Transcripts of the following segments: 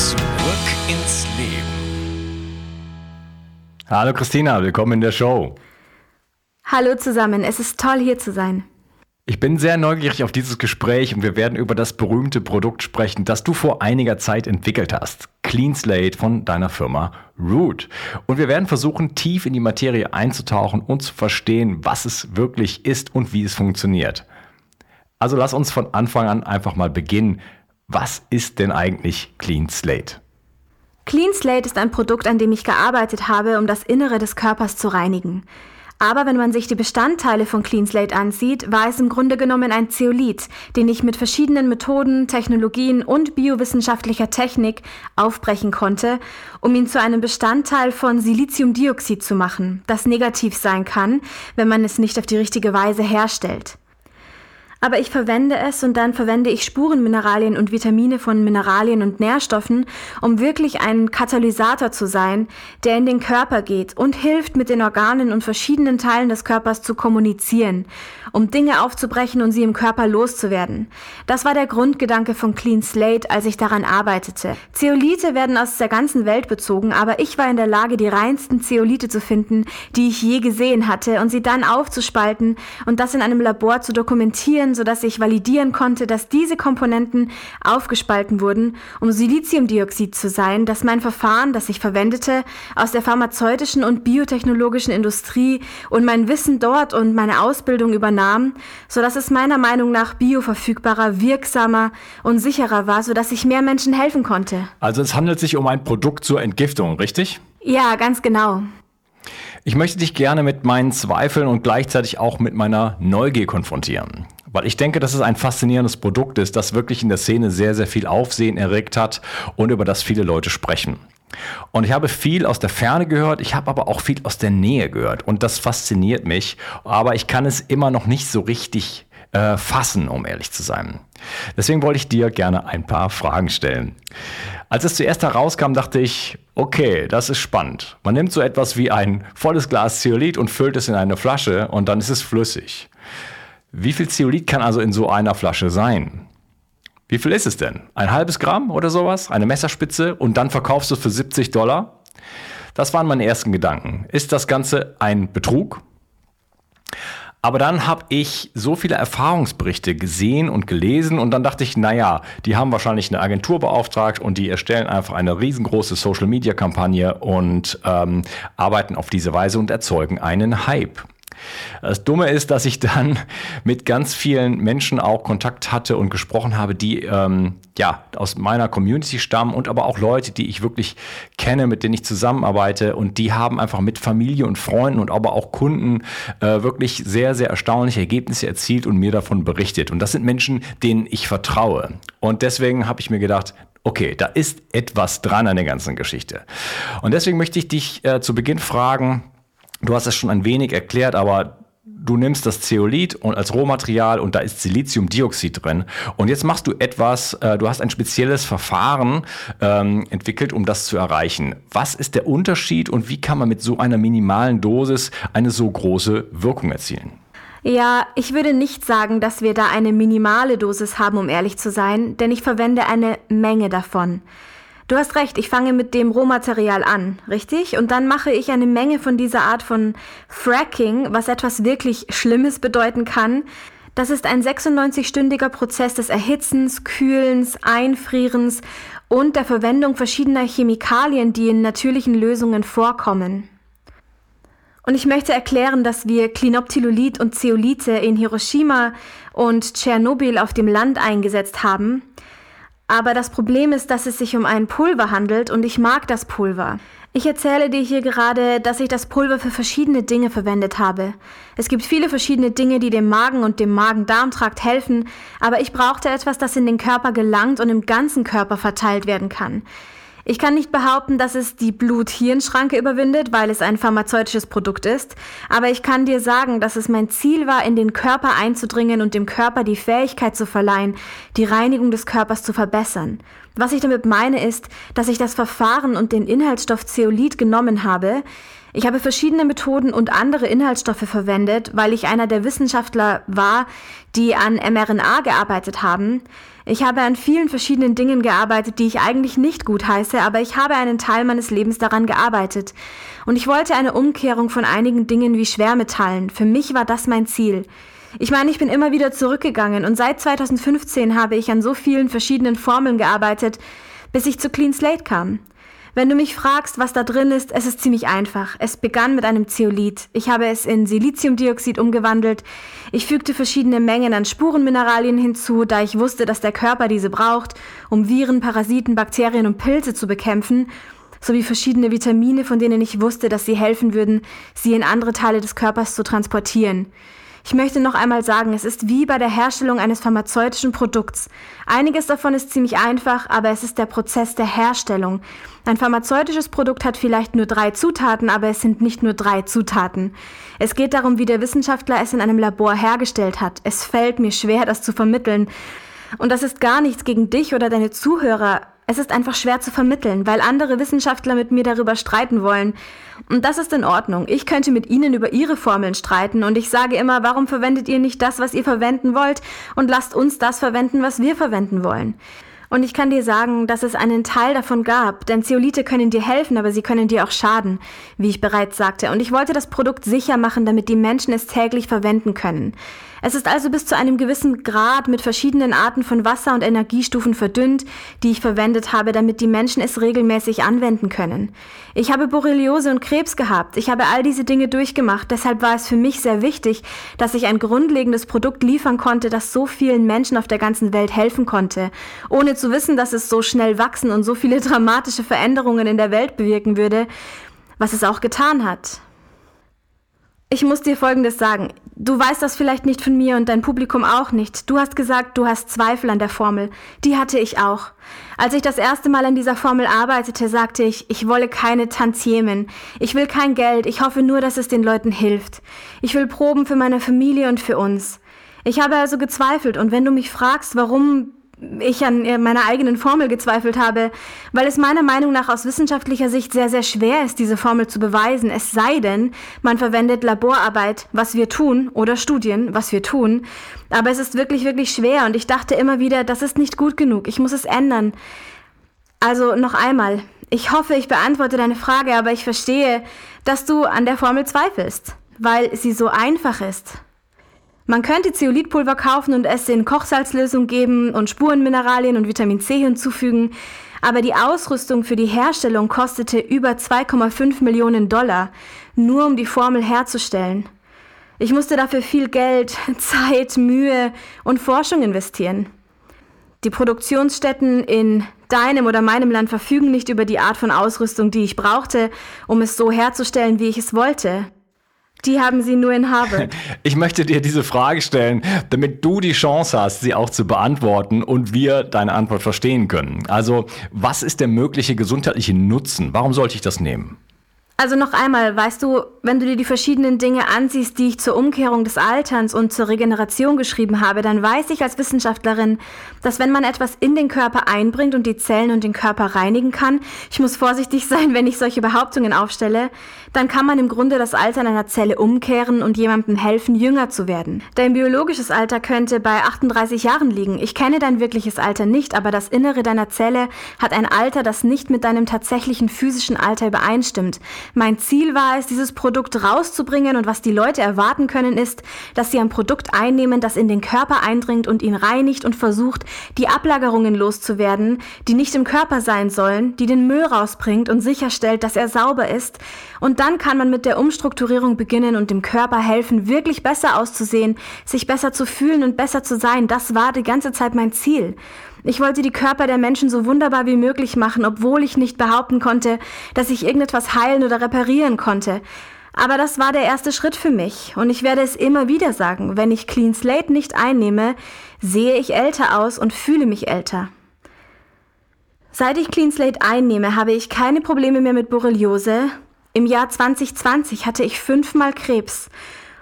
Zurück ins Leben. Hallo Christina, willkommen in der Show. Hallo zusammen, es ist toll hier zu sein. Ich bin sehr neugierig auf dieses Gespräch und wir werden über das berühmte Produkt sprechen, das du vor einiger Zeit entwickelt hast. Clean Slate von deiner Firma Root. Und wir werden versuchen, tief in die Materie einzutauchen und zu verstehen, was es wirklich ist und wie es funktioniert. Also lass uns von Anfang an einfach mal beginnen. Was ist denn eigentlich Clean Slate? Clean Slate ist ein Produkt, an dem ich gearbeitet habe, um das Innere des Körpers zu reinigen. Aber wenn man sich die Bestandteile von Clean Slate ansieht, war es im Grunde genommen ein Zeolit, den ich mit verschiedenen Methoden, Technologien und biowissenschaftlicher Technik aufbrechen konnte, um ihn zu einem Bestandteil von Siliziumdioxid zu machen, das negativ sein kann, wenn man es nicht auf die richtige Weise herstellt aber ich verwende es und dann verwende ich Spurenmineralien und Vitamine von Mineralien und Nährstoffen, um wirklich ein Katalysator zu sein, der in den Körper geht und hilft, mit den Organen und verschiedenen Teilen des Körpers zu kommunizieren, um Dinge aufzubrechen und sie im Körper loszuwerden. Das war der Grundgedanke von Clean Slate, als ich daran arbeitete. Zeolite werden aus der ganzen Welt bezogen, aber ich war in der Lage, die reinsten Zeolite zu finden, die ich je gesehen hatte und sie dann aufzuspalten und das in einem Labor zu dokumentieren, Komponenten, sodass ich validieren konnte, dass diese Komponenten aufgespalten wurden, um Siliziumdioxid zu sein, dass mein Verfahren, das ich verwendete, aus der pharmazeutischen und biotechnologischen Industrie und mein Wissen dort und meine Ausbildung übernahm, sodass es meiner Meinung nach bioverfügbarer, wirksamer und sicherer war, sodass ich mehr Menschen helfen konnte. Also es handelt sich um ein Produkt zur Entgiftung, richtig? Ja, ganz genau. Ich möchte dich gerne mit meinen Zweifeln und gleichzeitig auch mit meiner Neugier konfrontieren. Weil ich denke, dass es ein faszinierendes Produkt ist, das wirklich in der Szene sehr, sehr viel Aufsehen erregt hat und über das viele Leute sprechen. Und ich habe viel aus der Ferne gehört, ich habe aber auch viel aus der Nähe gehört. Und das fasziniert mich, aber ich kann es immer noch nicht so richtig äh, fassen, um ehrlich zu sein. Deswegen wollte ich dir gerne ein paar Fragen stellen. Als es zuerst herauskam, dachte ich, okay, das ist spannend. Man nimmt so etwas wie ein volles Glas Zeolit und füllt es in eine Flasche und dann ist es flüssig. Wie viel Zeolit kann also in so einer Flasche sein? Wie viel ist es denn? Ein halbes Gramm oder sowas? Eine Messerspitze und dann verkaufst du es für 70 Dollar? Das waren meine ersten Gedanken. Ist das Ganze ein Betrug? Aber dann habe ich so viele Erfahrungsberichte gesehen und gelesen und dann dachte ich, naja, die haben wahrscheinlich eine Agentur beauftragt und die erstellen einfach eine riesengroße Social-Media-Kampagne und ähm, arbeiten auf diese Weise und erzeugen einen Hype. Das Dumme ist, dass ich dann mit ganz vielen Menschen auch Kontakt hatte und gesprochen habe, die ähm, ja aus meiner Community stammen und aber auch Leute, die ich wirklich kenne, mit denen ich zusammenarbeite und die haben einfach mit Familie und Freunden und aber auch Kunden äh, wirklich sehr, sehr erstaunliche Ergebnisse erzielt und mir davon berichtet. Und das sind Menschen, denen ich vertraue. Und deswegen habe ich mir gedacht, Okay, da ist etwas dran an der ganzen Geschichte. Und deswegen möchte ich dich äh, zu Beginn fragen, Du hast es schon ein wenig erklärt, aber du nimmst das Zeolit und als Rohmaterial und da ist Siliziumdioxid drin. Und jetzt machst du etwas, äh, du hast ein spezielles Verfahren ähm, entwickelt, um das zu erreichen. Was ist der Unterschied und wie kann man mit so einer minimalen Dosis eine so große Wirkung erzielen? Ja, ich würde nicht sagen, dass wir da eine minimale Dosis haben, um ehrlich zu sein, denn ich verwende eine Menge davon. Du hast recht, ich fange mit dem Rohmaterial an, richtig? Und dann mache ich eine Menge von dieser Art von Fracking, was etwas wirklich Schlimmes bedeuten kann. Das ist ein 96-stündiger Prozess des Erhitzens, Kühlens, Einfrierens und der Verwendung verschiedener Chemikalien, die in natürlichen Lösungen vorkommen. Und ich möchte erklären, dass wir Klinoptilulit und Zeolite in Hiroshima und Tschernobyl auf dem Land eingesetzt haben, Aber das Problem ist, dass es sich um ein Pulver handelt und ich mag das Pulver. Ich erzähle dir hier gerade, dass ich das Pulver für verschiedene Dinge verwendet habe. Es gibt viele verschiedene Dinge, die dem Magen und dem Magen-Darm-Trakt helfen, aber ich brauchte etwas, das in den Körper gelangt und im ganzen Körper verteilt werden kann. Ich kann nicht behaupten, dass es die Blut-Hirn-Schranke überwindet, weil es ein pharmazeutisches Produkt ist, aber ich kann dir sagen, dass es mein Ziel war, in den Körper einzudringen und dem Körper die Fähigkeit zu verleihen, die Reinigung des Körpers zu verbessern. Was ich damit meine ist, dass ich das Verfahren und den Inhaltsstoff Zeolit genommen habe, ich habe verschiedene Methoden und andere Inhaltsstoffe verwendet, weil ich einer der Wissenschaftler war, die an mRNA gearbeitet haben. Ich habe an vielen verschiedenen Dingen gearbeitet, die ich eigentlich nicht gut heiße, aber ich habe einen Teil meines Lebens daran gearbeitet. Und ich wollte eine Umkehrung von einigen Dingen wie Schwermetallen. Für mich war das mein Ziel. Ich meine, ich bin immer wieder zurückgegangen und seit 2015 habe ich an so vielen verschiedenen Formeln gearbeitet, bis ich zu Clean Slate kam. Wenn du mich fragst, was da drin ist, es ist ziemlich einfach. Es begann mit einem Zeolit. Ich habe es in Siliziumdioxid umgewandelt. Ich fügte verschiedene Mengen an Spurenmineralien hinzu, da ich wusste, dass der Körper diese braucht, um Viren, Parasiten, Bakterien und Pilze zu bekämpfen, sowie verschiedene Vitamine, von denen ich wusste, dass sie helfen würden, sie in andere Teile des Körpers zu transportieren. Ich möchte noch einmal sagen, es ist wie bei der Herstellung eines pharmazeutischen Produkts. Einiges davon ist ziemlich einfach, aber es ist der Prozess der Herstellung. Ein pharmazeutisches Produkt hat vielleicht nur drei Zutaten, aber es sind nicht nur drei Zutaten. Es geht darum, wie der Wissenschaftler es in einem Labor hergestellt hat. Es fällt mir schwer, das zu vermitteln. Und das ist gar nichts gegen dich oder deine Zuhörer. Es ist einfach schwer zu vermitteln, weil andere Wissenschaftler mit mir darüber streiten wollen. Und das ist in Ordnung. Ich könnte mit ihnen über ihre Formeln streiten und ich sage immer, warum verwendet ihr nicht das, was ihr verwenden wollt und lasst uns das verwenden, was wir verwenden wollen. Und ich kann dir sagen, dass es einen Teil davon gab, denn Zeolite können dir helfen, aber sie können dir auch schaden, wie ich bereits sagte. Und ich wollte das Produkt sicher machen, damit die Menschen es täglich verwenden können. Es ist also bis zu einem gewissen Grad mit verschiedenen Arten von Wasser- und Energiestufen verdünnt, die ich verwendet habe, damit die Menschen es regelmäßig anwenden können. Ich habe Borreliose und Krebs gehabt. Ich habe all diese Dinge durchgemacht. Deshalb war es für mich sehr wichtig, dass ich ein grundlegendes Produkt liefern konnte, das so vielen Menschen auf der ganzen Welt helfen konnte, ohne zu wissen, dass es so schnell wachsen und so viele dramatische Veränderungen in der Welt bewirken würde, was es auch getan hat. Ich muss dir Folgendes sagen. Du weißt das vielleicht nicht von mir und dein Publikum auch nicht. Du hast gesagt, du hast Zweifel an der Formel. Die hatte ich auch. Als ich das erste Mal an dieser Formel arbeitete, sagte ich, ich wolle keine Tantiemen. Ich will kein Geld. Ich hoffe nur, dass es den Leuten hilft. Ich will Proben für meine Familie und für uns. Ich habe also gezweifelt und wenn du mich fragst, warum ich an meiner eigenen Formel gezweifelt habe, weil es meiner Meinung nach aus wissenschaftlicher Sicht sehr, sehr schwer ist, diese Formel zu beweisen, es sei denn, man verwendet Laborarbeit, was wir tun, oder Studien, was wir tun. Aber es ist wirklich, wirklich schwer und ich dachte immer wieder, das ist nicht gut genug, ich muss es ändern. Also noch einmal, ich hoffe, ich beantworte deine Frage, aber ich verstehe, dass du an der Formel zweifelst, weil sie so einfach ist. Man könnte Zeolithpulver kaufen und es in Kochsalzlösung geben und Spurenmineralien und Vitamin C hinzufügen, aber die Ausrüstung für die Herstellung kostete über 2,5 Millionen Dollar, nur um die Formel herzustellen. Ich musste dafür viel Geld, Zeit, Mühe und Forschung investieren. Die Produktionsstätten in deinem oder meinem Land verfügen nicht über die Art von Ausrüstung, die ich brauchte, um es so herzustellen, wie ich es wollte. Die haben sie nur in Harvard. Ich möchte dir diese Frage stellen, damit du die Chance hast, sie auch zu beantworten und wir deine Antwort verstehen können. Also, was ist der mögliche gesundheitliche Nutzen? Warum sollte ich das nehmen? Also noch einmal, weißt du, wenn du dir die verschiedenen Dinge ansiehst, die ich zur Umkehrung des Alterns und zur Regeneration geschrieben habe, dann weiß ich als Wissenschaftlerin, dass wenn man etwas in den Körper einbringt und die Zellen und den Körper reinigen kann, ich muss vorsichtig sein, wenn ich solche Behauptungen aufstelle, dann kann man im Grunde das Alter einer Zelle umkehren und jemandem helfen, jünger zu werden. Dein biologisches Alter könnte bei 38 Jahren liegen. Ich kenne dein wirkliches Alter nicht, aber das Innere deiner Zelle hat ein Alter, das nicht mit deinem tatsächlichen physischen Alter übereinstimmt. Mein Ziel war es, dieses Produkt rauszubringen und was die Leute erwarten können, ist, dass sie ein Produkt einnehmen, das in den Körper eindringt und ihn reinigt und versucht, die Ablagerungen loszuwerden, die nicht im Körper sein sollen, die den Müll rausbringt und sicherstellt, dass er sauber ist. Und dann kann man mit der Umstrukturierung beginnen und dem Körper helfen, wirklich besser auszusehen, sich besser zu fühlen und besser zu sein. Das war die ganze Zeit mein Ziel. Ich wollte die Körper der Menschen so wunderbar wie möglich machen, obwohl ich nicht behaupten konnte, dass ich irgendetwas heilen oder reparieren konnte. Aber das war der erste Schritt für mich und ich werde es immer wieder sagen, wenn ich Clean Slate nicht einnehme, sehe ich älter aus und fühle mich älter. Seit ich Clean Slate einnehme, habe ich keine Probleme mehr mit Borreliose. Im Jahr 2020 hatte ich fünfmal Krebs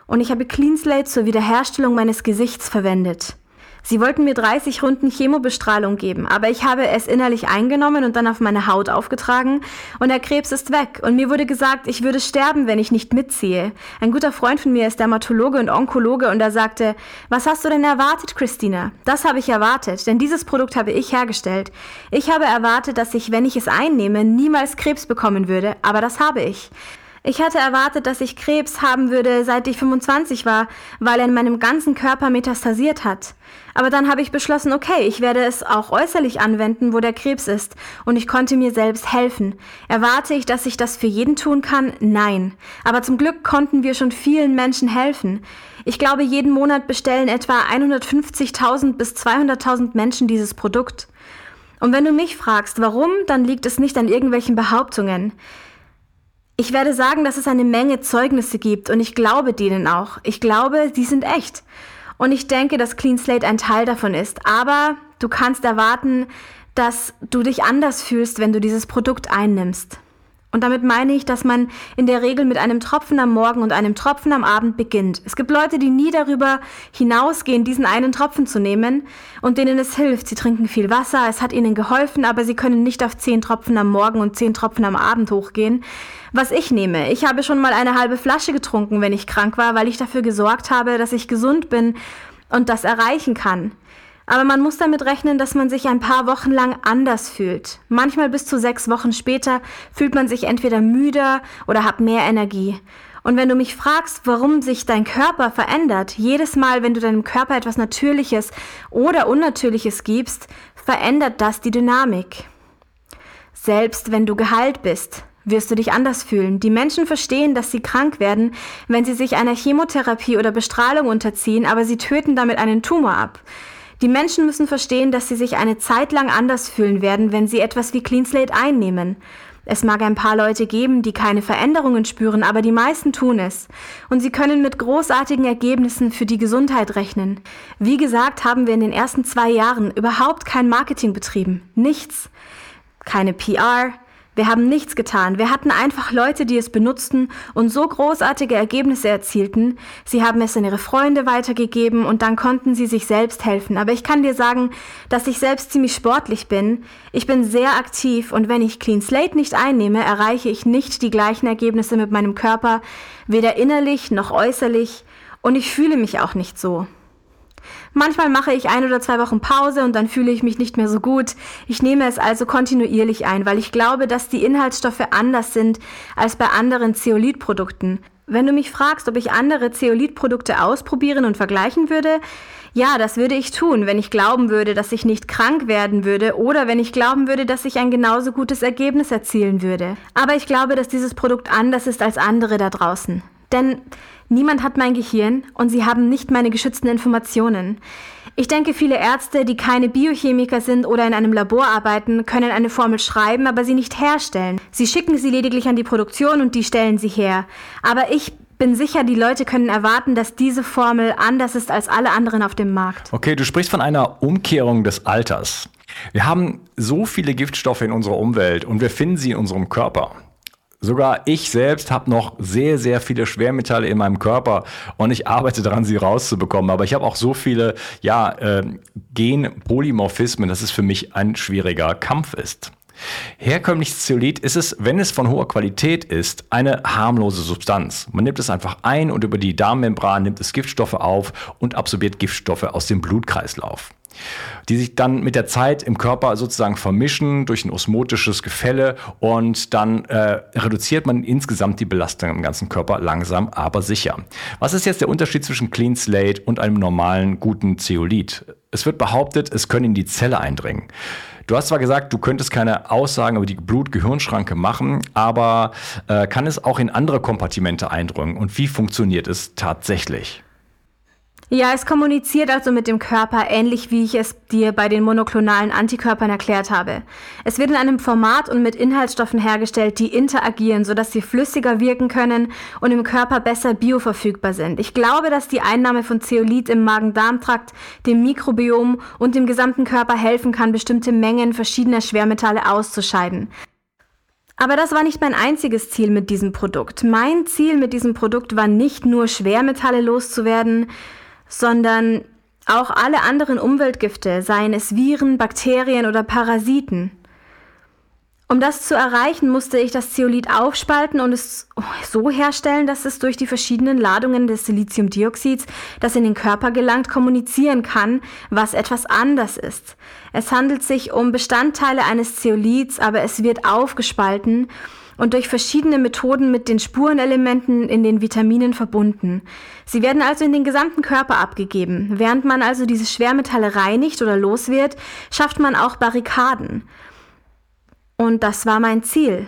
und ich habe Clean Slate zur Wiederherstellung meines Gesichts verwendet. Sie wollten mir 30 Runden Chemobestrahlung geben, aber ich habe es innerlich eingenommen und dann auf meine Haut aufgetragen und der Krebs ist weg und mir wurde gesagt, ich würde sterben, wenn ich nicht mitziehe. Ein guter Freund von mir ist Dermatologe und Onkologe und er sagte, was hast du denn erwartet, Christina? Das habe ich erwartet, denn dieses Produkt habe ich hergestellt. Ich habe erwartet, dass ich, wenn ich es einnehme, niemals Krebs bekommen würde, aber das habe ich. Ich hatte erwartet, dass ich Krebs haben würde, seit ich 25 war, weil er in meinem ganzen Körper metastasiert hat. Aber dann habe ich beschlossen, okay, ich werde es auch äußerlich anwenden, wo der Krebs ist, und ich konnte mir selbst helfen. Erwarte ich, dass ich das für jeden tun kann? Nein. Aber zum Glück konnten wir schon vielen Menschen helfen. Ich glaube, jeden Monat bestellen etwa 150.000 bis 200.000 Menschen dieses Produkt. Und wenn du mich fragst, warum, dann liegt es nicht an irgendwelchen Behauptungen. Ich werde sagen, dass es eine Menge Zeugnisse gibt und ich glaube denen auch. Ich glaube, die sind echt. Und ich denke, dass Clean Slate ein Teil davon ist. Aber du kannst erwarten, dass du dich anders fühlst, wenn du dieses Produkt einnimmst. Und damit meine ich, dass man in der Regel mit einem Tropfen am Morgen und einem Tropfen am Abend beginnt. Es gibt Leute, die nie darüber hinausgehen, diesen einen Tropfen zu nehmen und denen es hilft. Sie trinken viel Wasser, es hat ihnen geholfen, aber sie können nicht auf zehn Tropfen am Morgen und zehn Tropfen am Abend hochgehen. Was ich nehme, ich habe schon mal eine halbe Flasche getrunken, wenn ich krank war, weil ich dafür gesorgt habe, dass ich gesund bin und das erreichen kann. Aber man muss damit rechnen, dass man sich ein paar Wochen lang anders fühlt. Manchmal bis zu sechs Wochen später fühlt man sich entweder müder oder hat mehr Energie. Und wenn du mich fragst, warum sich dein Körper verändert, jedes Mal, wenn du deinem Körper etwas Natürliches oder Unnatürliches gibst, verändert das die Dynamik. Selbst wenn du geheilt bist, wirst du dich anders fühlen. Die Menschen verstehen, dass sie krank werden, wenn sie sich einer Chemotherapie oder Bestrahlung unterziehen, aber sie töten damit einen Tumor ab. Die Menschen müssen verstehen, dass sie sich eine Zeit lang anders fühlen werden, wenn sie etwas wie Clean Slate einnehmen. Es mag ein paar Leute geben, die keine Veränderungen spüren, aber die meisten tun es. Und sie können mit großartigen Ergebnissen für die Gesundheit rechnen. Wie gesagt, haben wir in den ersten zwei Jahren überhaupt kein Marketing betrieben. Nichts. Keine PR, wir haben nichts getan. Wir hatten einfach Leute, die es benutzten und so großartige Ergebnisse erzielten. Sie haben es an ihre Freunde weitergegeben und dann konnten sie sich selbst helfen. Aber ich kann dir sagen, dass ich selbst ziemlich sportlich bin. Ich bin sehr aktiv und wenn ich Clean Slate nicht einnehme, erreiche ich nicht die gleichen Ergebnisse mit meinem Körper, weder innerlich noch äußerlich und ich fühle mich auch nicht so. Manchmal mache ich ein oder zwei Wochen Pause und dann fühle ich mich nicht mehr so gut. Ich nehme es also kontinuierlich ein, weil ich glaube, dass die Inhaltsstoffe anders sind als bei anderen Zeolithprodukten. Wenn du mich fragst, ob ich andere Zeolithprodukte ausprobieren und vergleichen würde, ja, das würde ich tun, wenn ich glauben würde, dass ich nicht krank werden würde oder wenn ich glauben würde, dass ich ein genauso gutes Ergebnis erzielen würde. Aber ich glaube, dass dieses Produkt anders ist als andere da draußen. Denn niemand hat mein Gehirn und sie haben nicht meine geschützten Informationen. Ich denke, viele Ärzte, die keine Biochemiker sind oder in einem Labor arbeiten, können eine Formel schreiben, aber sie nicht herstellen. Sie schicken sie lediglich an die Produktion und die stellen sie her. Aber ich bin sicher, die Leute können erwarten, dass diese Formel anders ist als alle anderen auf dem Markt. Okay, du sprichst von einer Umkehrung des Alters. Wir haben so viele Giftstoffe in unserer Umwelt und wir finden sie in unserem Körper. Sogar ich selbst habe noch sehr, sehr viele Schwermetalle in meinem Körper und ich arbeite daran, sie rauszubekommen. Aber ich habe auch so viele ja, äh, Genpolymorphismen, dass es für mich ein schwieriger Kampf ist. Herkömmliches Zeolit ist es, wenn es von hoher Qualität ist, eine harmlose Substanz. Man nimmt es einfach ein und über die Darmmembran nimmt es Giftstoffe auf und absorbiert Giftstoffe aus dem Blutkreislauf die sich dann mit der Zeit im Körper sozusagen vermischen durch ein osmotisches Gefälle und dann äh, reduziert man insgesamt die Belastung im ganzen Körper langsam, aber sicher. Was ist jetzt der Unterschied zwischen Clean Slate und einem normalen guten Zeolit? Es wird behauptet, es können in die Zelle eindringen. Du hast zwar gesagt, du könntest keine Aussagen über die Blut-Gehirnschranke machen, aber äh, kann es auch in andere Kompartimente eindringen? Und wie funktioniert es tatsächlich? Ja, es kommuniziert also mit dem Körper ähnlich wie ich es dir bei den monoklonalen Antikörpern erklärt habe. Es wird in einem Format und mit Inhaltsstoffen hergestellt, die interagieren, sodass sie flüssiger wirken können und im Körper besser bioverfügbar sind. Ich glaube, dass die Einnahme von Zeolit im Magen-Darm-Trakt, dem Mikrobiom und dem gesamten Körper helfen kann, bestimmte Mengen verschiedener Schwermetalle auszuscheiden. Aber das war nicht mein einziges Ziel mit diesem Produkt. Mein Ziel mit diesem Produkt war nicht nur Schwermetalle loszuwerden, sondern auch alle anderen Umweltgifte, seien es Viren, Bakterien oder Parasiten. Um das zu erreichen, musste ich das Zeolit aufspalten und es so herstellen, dass es durch die verschiedenen Ladungen des Siliziumdioxids, das in den Körper gelangt, kommunizieren kann, was etwas anders ist. Es handelt sich um Bestandteile eines Zeolits, aber es wird aufgespalten und durch verschiedene Methoden mit den Spurenelementen in den Vitaminen verbunden. Sie werden also in den gesamten Körper abgegeben. Während man also diese Schwermetalle reinigt oder los wird, schafft man auch Barrikaden. Und das war mein Ziel.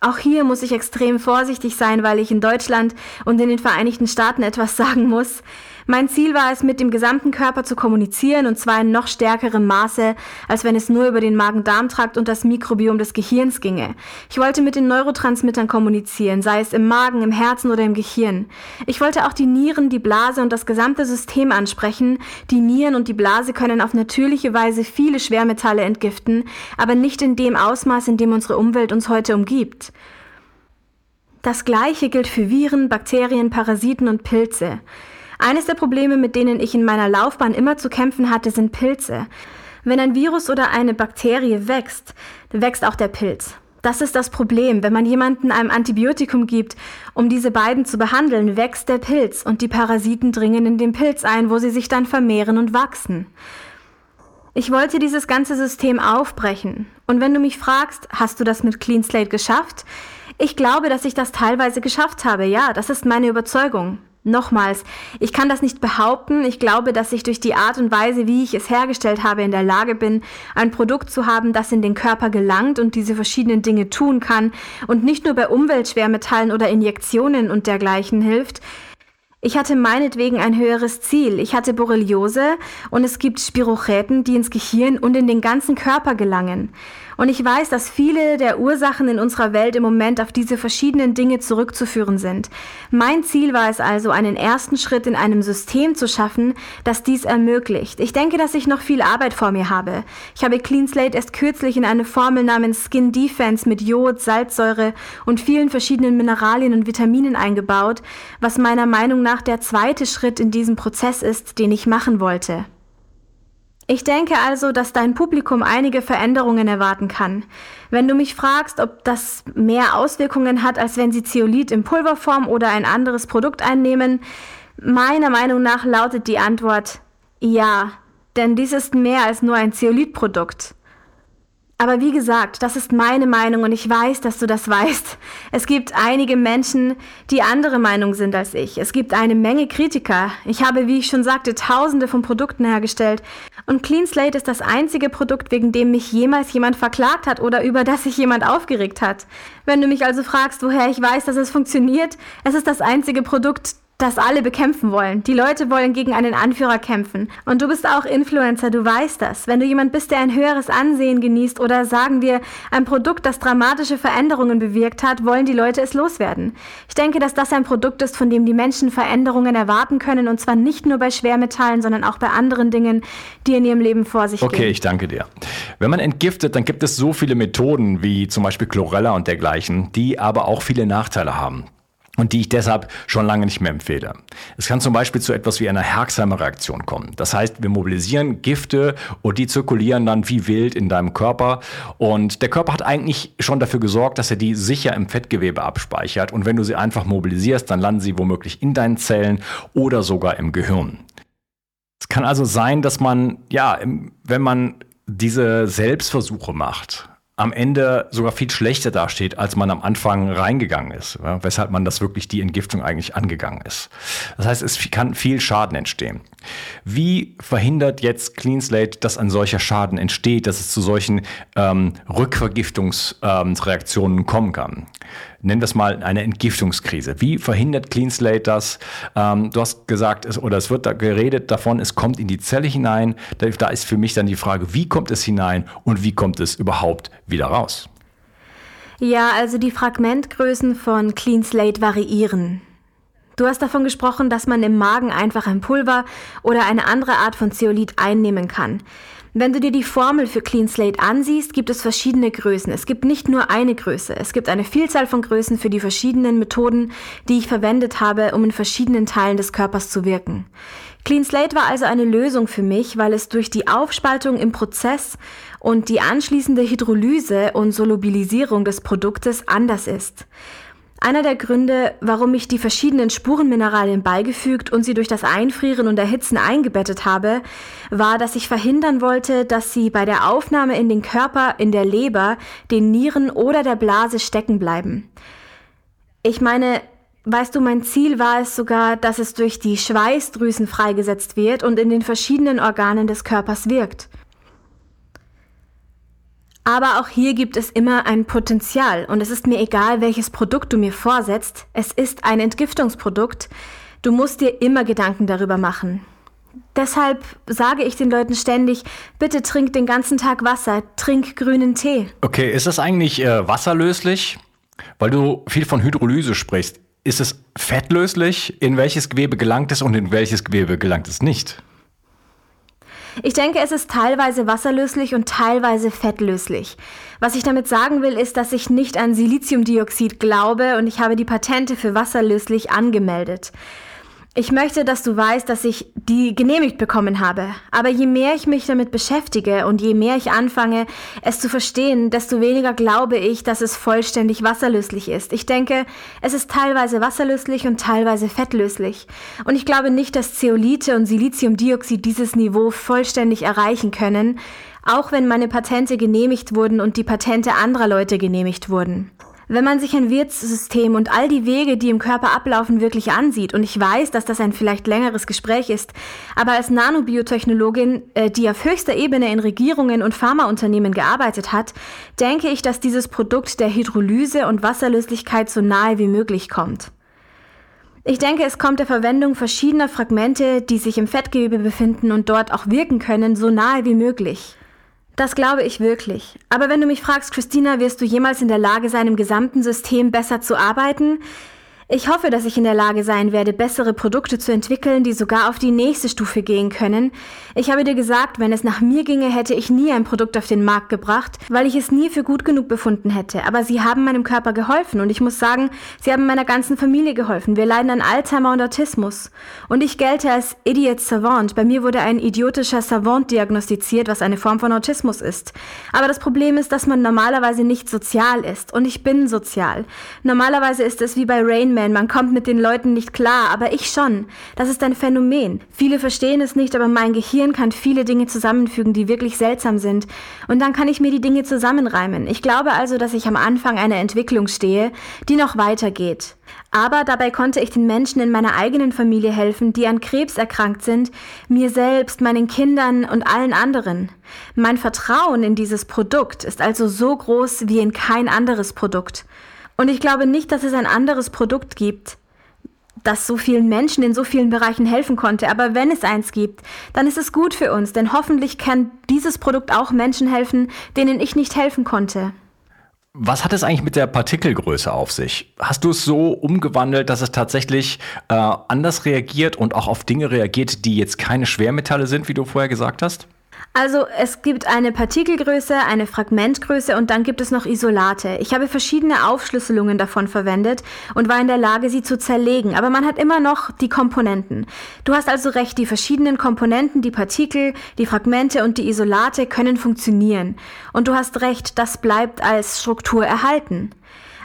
Auch hier muss ich extrem vorsichtig sein, weil ich in Deutschland und in den Vereinigten Staaten etwas sagen muss. Mein Ziel war es, mit dem gesamten Körper zu kommunizieren und zwar in noch stärkerem Maße, als wenn es nur über den Magen-Darm-Trakt und das Mikrobiom des Gehirns ginge. Ich wollte mit den Neurotransmittern kommunizieren, sei es im Magen, im Herzen oder im Gehirn. Ich wollte auch die Nieren, die Blase und das gesamte System ansprechen. Die Nieren und die Blase können auf natürliche Weise viele Schwermetalle entgiften, aber nicht in dem Ausmaß, in dem unsere Umwelt uns heute umgibt. Das gleiche gilt für Viren, Bakterien, Parasiten und Pilze. Eines der Probleme, mit denen ich in meiner Laufbahn immer zu kämpfen hatte, sind Pilze. Wenn ein Virus oder eine Bakterie wächst, wächst auch der Pilz. Das ist das Problem. Wenn man jemanden einem Antibiotikum gibt, um diese beiden zu behandeln, wächst der Pilz und die Parasiten dringen in den Pilz ein, wo sie sich dann vermehren und wachsen. Ich wollte dieses ganze System aufbrechen. Und wenn du mich fragst, hast du das mit Clean Slate geschafft? Ich glaube, dass ich das teilweise geschafft habe. Ja, das ist meine Überzeugung. Nochmals, ich kann das nicht behaupten. Ich glaube, dass ich durch die Art und Weise, wie ich es hergestellt habe, in der Lage bin, ein Produkt zu haben, das in den Körper gelangt und diese verschiedenen Dinge tun kann und nicht nur bei Umweltschwermetallen oder Injektionen und dergleichen hilft. Ich hatte meinetwegen ein höheres Ziel. Ich hatte Borreliose und es gibt Spirochäten, die ins Gehirn und in den ganzen Körper gelangen. Und ich weiß, dass viele der Ursachen in unserer Welt im Moment auf diese verschiedenen Dinge zurückzuführen sind. Mein Ziel war es also, einen ersten Schritt in einem System zu schaffen, das dies ermöglicht. Ich denke, dass ich noch viel Arbeit vor mir habe. Ich habe Clean Slate erst kürzlich in eine Formel namens Skin Defense mit Jod, Salzsäure und vielen verschiedenen Mineralien und Vitaminen eingebaut, was meiner Meinung nach der zweite Schritt in diesem Prozess ist, den ich machen wollte. Ich denke also, dass dein Publikum einige Veränderungen erwarten kann. Wenn du mich fragst, ob das mehr Auswirkungen hat, als wenn sie Zeolit in Pulverform oder ein anderes Produkt einnehmen, meiner Meinung nach lautet die Antwort ja, denn dies ist mehr als nur ein Zeolitprodukt. Aber wie gesagt, das ist meine Meinung und ich weiß, dass du das weißt. Es gibt einige Menschen, die andere Meinung sind als ich. Es gibt eine Menge Kritiker. Ich habe, wie ich schon sagte, tausende von Produkten hergestellt. Und Clean Slate ist das einzige Produkt, wegen dem mich jemals jemand verklagt hat oder über das sich jemand aufgeregt hat. Wenn du mich also fragst, woher ich weiß, dass es funktioniert, es ist das einzige Produkt, das alle bekämpfen wollen. Die Leute wollen gegen einen Anführer kämpfen. Und du bist auch Influencer, du weißt das. Wenn du jemand bist, der ein höheres Ansehen genießt oder sagen wir ein Produkt, das dramatische Veränderungen bewirkt hat, wollen die Leute es loswerden. Ich denke, dass das ein Produkt ist, von dem die Menschen Veränderungen erwarten können und zwar nicht nur bei Schwermetallen, sondern auch bei anderen Dingen, die in ihrem Leben vor sich okay, gehen. Okay, ich danke dir. Wenn man entgiftet, dann gibt es so viele Methoden wie zum Beispiel Chlorella und dergleichen, die aber auch viele Nachteile haben und die ich deshalb schon lange nicht mehr empfehle. Es kann zum Beispiel zu etwas wie einer Herxheimer-Reaktion kommen. Das heißt, wir mobilisieren Gifte und die zirkulieren dann wie wild in deinem Körper und der Körper hat eigentlich schon dafür gesorgt, dass er die sicher im Fettgewebe abspeichert und wenn du sie einfach mobilisierst, dann landen sie womöglich in deinen Zellen oder sogar im Gehirn. Es kann also sein, dass man, ja, wenn man diese Selbstversuche macht, am Ende sogar viel schlechter dasteht, als man am Anfang reingegangen ist, ja, weshalb man das wirklich die Entgiftung eigentlich angegangen ist. Das heißt, es kann viel Schaden entstehen. Wie verhindert jetzt Clean Slate, dass ein solcher Schaden entsteht, dass es zu solchen ähm, Rückvergiftungsreaktionen ähm, kommen kann? Nennen wir es mal eine Entgiftungskrise. Wie verhindert Clean Slate das? Ähm, du hast gesagt, es, oder es wird da geredet davon, es kommt in die Zelle hinein. Da, da ist für mich dann die Frage, wie kommt es hinein und wie kommt es überhaupt wieder raus? Ja, also die Fragmentgrößen von Clean Slate variieren. Du hast davon gesprochen, dass man im Magen einfach ein Pulver oder eine andere Art von Zeolit einnehmen kann. Wenn du dir die Formel für Clean Slate ansiehst, gibt es verschiedene Größen. Es gibt nicht nur eine Größe. Es gibt eine Vielzahl von Größen für die verschiedenen Methoden, die ich verwendet habe, um in verschiedenen Teilen des Körpers zu wirken. Clean Slate war also eine Lösung für mich, weil es durch die Aufspaltung im Prozess und die anschließende Hydrolyse und Solubilisierung des Produktes anders ist. Einer der Gründe, warum ich die verschiedenen Spurenmineralien beigefügt und sie durch das Einfrieren und Erhitzen eingebettet habe, war, dass ich verhindern wollte, dass sie bei der Aufnahme in den Körper, in der Leber, den Nieren oder der Blase stecken bleiben. Ich meine, weißt du, mein Ziel war es sogar, dass es durch die Schweißdrüsen freigesetzt wird und in den verschiedenen Organen des Körpers wirkt. Aber auch hier gibt es immer ein Potenzial und es ist mir egal, welches Produkt du mir vorsetzt. Es ist ein Entgiftungsprodukt. Du musst dir immer Gedanken darüber machen. Deshalb sage ich den Leuten ständig, bitte trink den ganzen Tag Wasser, trink grünen Tee. Okay, ist das eigentlich äh, wasserlöslich? Weil du viel von Hydrolyse sprichst. Ist es fettlöslich? In welches Gewebe gelangt es und in welches Gewebe gelangt es nicht? Ich denke, es ist teilweise wasserlöslich und teilweise fettlöslich. Was ich damit sagen will, ist, dass ich nicht an Siliziumdioxid glaube und ich habe die Patente für wasserlöslich angemeldet. Ich möchte, dass du weißt, dass ich die genehmigt bekommen habe. Aber je mehr ich mich damit beschäftige und je mehr ich anfange, es zu verstehen, desto weniger glaube ich, dass es vollständig wasserlöslich ist. Ich denke, es ist teilweise wasserlöslich und teilweise fettlöslich. Und ich glaube nicht, dass Zeolite und Siliziumdioxid dieses Niveau vollständig erreichen können, auch wenn meine Patente genehmigt wurden und die Patente anderer Leute genehmigt wurden. Wenn man sich ein Wirtssystem und all die Wege, die im Körper ablaufen, wirklich ansieht, und ich weiß, dass das ein vielleicht längeres Gespräch ist, aber als Nanobiotechnologin, äh, die auf höchster Ebene in Regierungen und Pharmaunternehmen gearbeitet hat, denke ich, dass dieses Produkt der Hydrolyse und Wasserlöslichkeit so nahe wie möglich kommt. Ich denke, es kommt der Verwendung verschiedener Fragmente, die sich im Fettgewebe befinden und dort auch wirken können, so nahe wie möglich. Das glaube ich wirklich. Aber wenn du mich fragst, Christina, wirst du jemals in der Lage sein, im gesamten System besser zu arbeiten? Ich hoffe, dass ich in der Lage sein werde, bessere Produkte zu entwickeln, die sogar auf die nächste Stufe gehen können. Ich habe dir gesagt, wenn es nach mir ginge, hätte ich nie ein Produkt auf den Markt gebracht, weil ich es nie für gut genug befunden hätte. Aber sie haben meinem Körper geholfen und ich muss sagen, sie haben meiner ganzen Familie geholfen. Wir leiden an Alzheimer und Autismus. Und ich gelte als Idiot Savant. Bei mir wurde ein idiotischer Savant diagnostiziert, was eine Form von Autismus ist. Aber das Problem ist, dass man normalerweise nicht sozial ist. Und ich bin sozial. Normalerweise ist es wie bei Rain Man, man kommt mit den Leuten nicht klar, aber ich schon. Das ist ein Phänomen. Viele verstehen es nicht, aber mein Gehirn kann viele Dinge zusammenfügen, die wirklich seltsam sind. Und dann kann ich mir die Dinge zusammenreimen. Ich glaube also, dass ich am Anfang einer Entwicklung stehe, die noch weitergeht. Aber dabei konnte ich den Menschen in meiner eigenen Familie helfen, die an Krebs erkrankt sind, mir selbst, meinen Kindern und allen anderen. Mein Vertrauen in dieses Produkt ist also so groß wie in kein anderes Produkt. Und ich glaube nicht, dass es ein anderes Produkt gibt, das so vielen Menschen in so vielen Bereichen helfen konnte. Aber wenn es eins gibt, dann ist es gut für uns, denn hoffentlich kann dieses Produkt auch Menschen helfen, denen ich nicht helfen konnte. Was hat es eigentlich mit der Partikelgröße auf sich? Hast du es so umgewandelt, dass es tatsächlich äh, anders reagiert und auch auf Dinge reagiert, die jetzt keine Schwermetalle sind, wie du vorher gesagt hast? Also es gibt eine Partikelgröße, eine Fragmentgröße und dann gibt es noch Isolate. Ich habe verschiedene Aufschlüsselungen davon verwendet und war in der Lage, sie zu zerlegen, aber man hat immer noch die Komponenten. Du hast also recht, die verschiedenen Komponenten, die Partikel, die Fragmente und die Isolate können funktionieren. Und du hast recht, das bleibt als Struktur erhalten.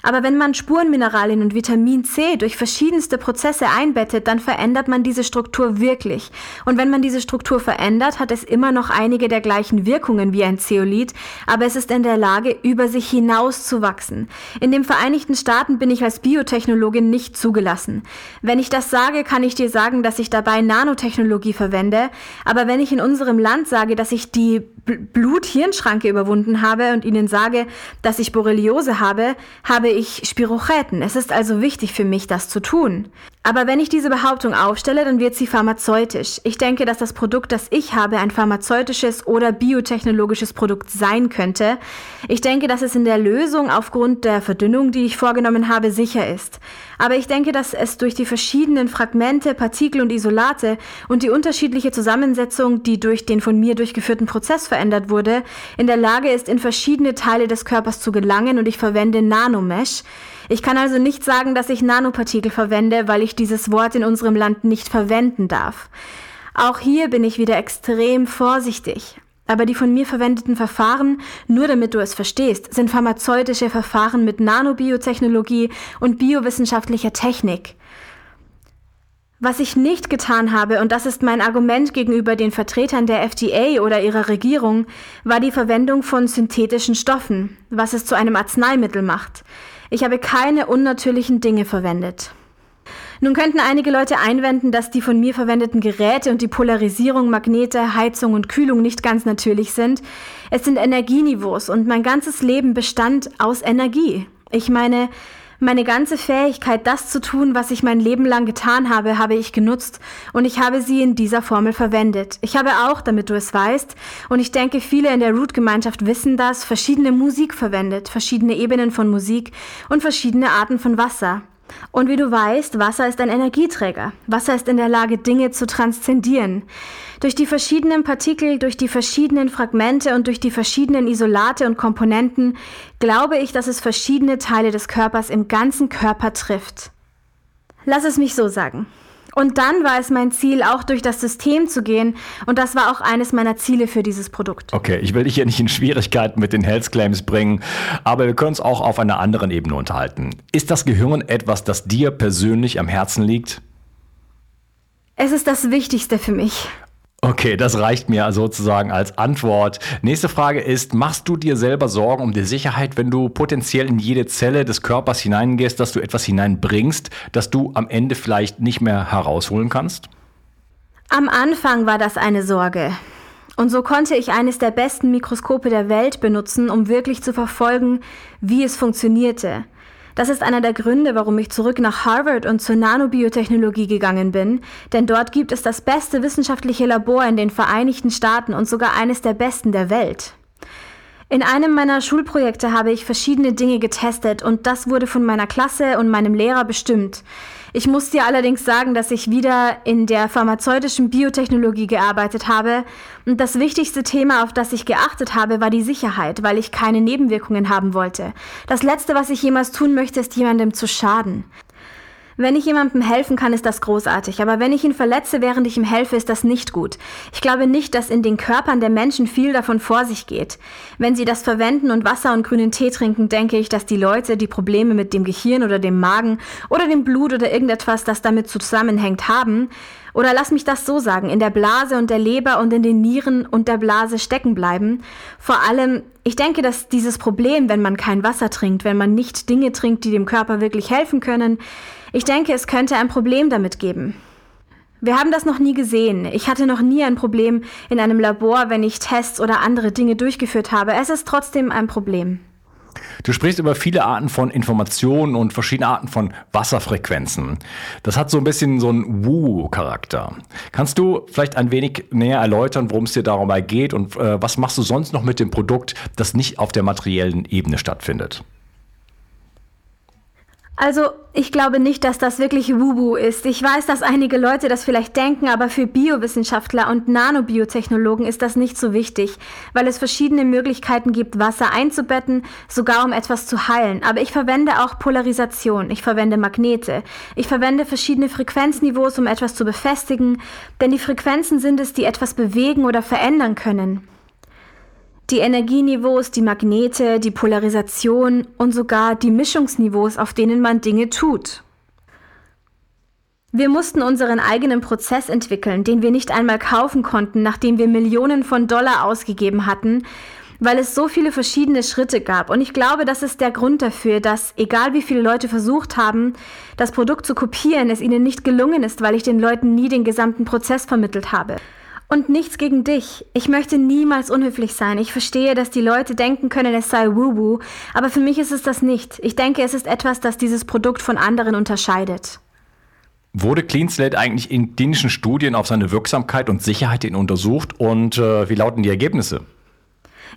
Aber wenn man Spurenmineralien und Vitamin C durch verschiedenste Prozesse einbettet, dann verändert man diese Struktur wirklich. Und wenn man diese Struktur verändert, hat es immer noch einige der gleichen Wirkungen wie ein Zeolit, aber es ist in der Lage, über sich hinaus zu wachsen. In den Vereinigten Staaten bin ich als Biotechnologin nicht zugelassen. Wenn ich das sage, kann ich dir sagen, dass ich dabei Nanotechnologie verwende, aber wenn ich in unserem Land sage, dass ich die Blut-Hirnschranke überwunden habe und ihnen sage, dass ich Borreliose habe, habe ich Spirochäten. Es ist also wichtig für mich, das zu tun. Aber wenn ich diese Behauptung aufstelle, dann wird sie pharmazeutisch. Ich denke, dass das Produkt, das ich habe, ein pharmazeutisches oder biotechnologisches Produkt sein könnte. Ich denke, dass es in der Lösung aufgrund der Verdünnung, die ich vorgenommen habe, sicher ist. Aber ich denke, dass es durch die verschiedenen Fragmente, Partikel und Isolate und die unterschiedliche Zusammensetzung, die durch den von mir durchgeführten Prozess verändert wurde, in der Lage ist, in verschiedene Teile des Körpers zu gelangen und ich verwende Nanomesh. Ich kann also nicht sagen, dass ich Nanopartikel verwende, weil ich dieses Wort in unserem Land nicht verwenden darf. Auch hier bin ich wieder extrem vorsichtig. Aber die von mir verwendeten Verfahren, nur damit du es verstehst, sind pharmazeutische Verfahren mit Nanobiotechnologie und biowissenschaftlicher Technik. Was ich nicht getan habe, und das ist mein Argument gegenüber den Vertretern der FDA oder ihrer Regierung, war die Verwendung von synthetischen Stoffen, was es zu einem Arzneimittel macht. Ich habe keine unnatürlichen Dinge verwendet. Nun könnten einige Leute einwenden, dass die von mir verwendeten Geräte und die Polarisierung, Magnete, Heizung und Kühlung nicht ganz natürlich sind. Es sind Energieniveaus und mein ganzes Leben bestand aus Energie. Ich meine, meine ganze Fähigkeit, das zu tun, was ich mein Leben lang getan habe, habe ich genutzt und ich habe sie in dieser Formel verwendet. Ich habe auch, damit du es weißt, und ich denke, viele in der Root-Gemeinschaft wissen das, verschiedene Musik verwendet, verschiedene Ebenen von Musik und verschiedene Arten von Wasser. Und wie du weißt, Wasser ist ein Energieträger. Wasser ist in der Lage, Dinge zu transzendieren. Durch die verschiedenen Partikel, durch die verschiedenen Fragmente und durch die verschiedenen Isolate und Komponenten glaube ich, dass es verschiedene Teile des Körpers im ganzen Körper trifft. Lass es mich so sagen. Und dann war es mein Ziel, auch durch das System zu gehen. Und das war auch eines meiner Ziele für dieses Produkt. Okay, ich will dich hier nicht in Schwierigkeiten mit den Health Claims bringen, aber wir können uns auch auf einer anderen Ebene unterhalten. Ist das Gehirn etwas, das dir persönlich am Herzen liegt? Es ist das Wichtigste für mich. Okay, das reicht mir sozusagen als Antwort. Nächste Frage ist, machst du dir selber Sorgen um die Sicherheit, wenn du potenziell in jede Zelle des Körpers hineingehst, dass du etwas hineinbringst, das du am Ende vielleicht nicht mehr herausholen kannst? Am Anfang war das eine Sorge. Und so konnte ich eines der besten Mikroskope der Welt benutzen, um wirklich zu verfolgen, wie es funktionierte. Das ist einer der Gründe, warum ich zurück nach Harvard und zur Nanobiotechnologie gegangen bin, denn dort gibt es das beste wissenschaftliche Labor in den Vereinigten Staaten und sogar eines der besten der Welt. In einem meiner Schulprojekte habe ich verschiedene Dinge getestet und das wurde von meiner Klasse und meinem Lehrer bestimmt. Ich muss dir allerdings sagen, dass ich wieder in der pharmazeutischen Biotechnologie gearbeitet habe und das wichtigste Thema, auf das ich geachtet habe, war die Sicherheit, weil ich keine Nebenwirkungen haben wollte. Das Letzte, was ich jemals tun möchte, ist jemandem zu schaden. Wenn ich jemandem helfen kann, ist das großartig, aber wenn ich ihn verletze, während ich ihm helfe, ist das nicht gut. Ich glaube nicht, dass in den Körpern der Menschen viel davon vor sich geht. Wenn sie das verwenden und Wasser und grünen Tee trinken, denke ich, dass die Leute, die Probleme mit dem Gehirn oder dem Magen oder dem Blut oder irgendetwas, das damit zusammenhängt, haben, oder lass mich das so sagen, in der Blase und der Leber und in den Nieren und der Blase stecken bleiben. Vor allem, ich denke, dass dieses Problem, wenn man kein Wasser trinkt, wenn man nicht Dinge trinkt, die dem Körper wirklich helfen können, ich denke, es könnte ein Problem damit geben. Wir haben das noch nie gesehen. Ich hatte noch nie ein Problem in einem Labor, wenn ich Tests oder andere Dinge durchgeführt habe. Es ist trotzdem ein Problem. Du sprichst über viele Arten von Informationen und verschiedene Arten von Wasserfrequenzen. Das hat so ein bisschen so einen Woo-Charakter. Kannst du vielleicht ein wenig näher erläutern, worum es dir dabei geht und äh, was machst du sonst noch mit dem Produkt, das nicht auf der materiellen Ebene stattfindet? Also, ich glaube nicht, dass das wirklich Wubu ist. Ich weiß, dass einige Leute das vielleicht denken, aber für Biowissenschaftler und Nanobiotechnologen ist das nicht so wichtig, weil es verschiedene Möglichkeiten gibt, Wasser einzubetten, sogar um etwas zu heilen. Aber ich verwende auch Polarisation, ich verwende Magnete, ich verwende verschiedene Frequenzniveaus, um etwas zu befestigen, denn die Frequenzen sind es, die etwas bewegen oder verändern können. Die Energieniveaus, die Magnete, die Polarisation und sogar die Mischungsniveaus, auf denen man Dinge tut. Wir mussten unseren eigenen Prozess entwickeln, den wir nicht einmal kaufen konnten, nachdem wir Millionen von Dollar ausgegeben hatten, weil es so viele verschiedene Schritte gab. Und ich glaube, das ist der Grund dafür, dass egal wie viele Leute versucht haben, das Produkt zu kopieren, es ihnen nicht gelungen ist, weil ich den Leuten nie den gesamten Prozess vermittelt habe. Und nichts gegen dich. Ich möchte niemals unhöflich sein. Ich verstehe, dass die Leute denken können, es sei Woo-Woo, aber für mich ist es das nicht. Ich denke, es ist etwas, das dieses Produkt von anderen unterscheidet. Wurde Clean Slate eigentlich in klinischen Studien auf seine Wirksamkeit und Sicherheit untersucht und äh, wie lauten die Ergebnisse?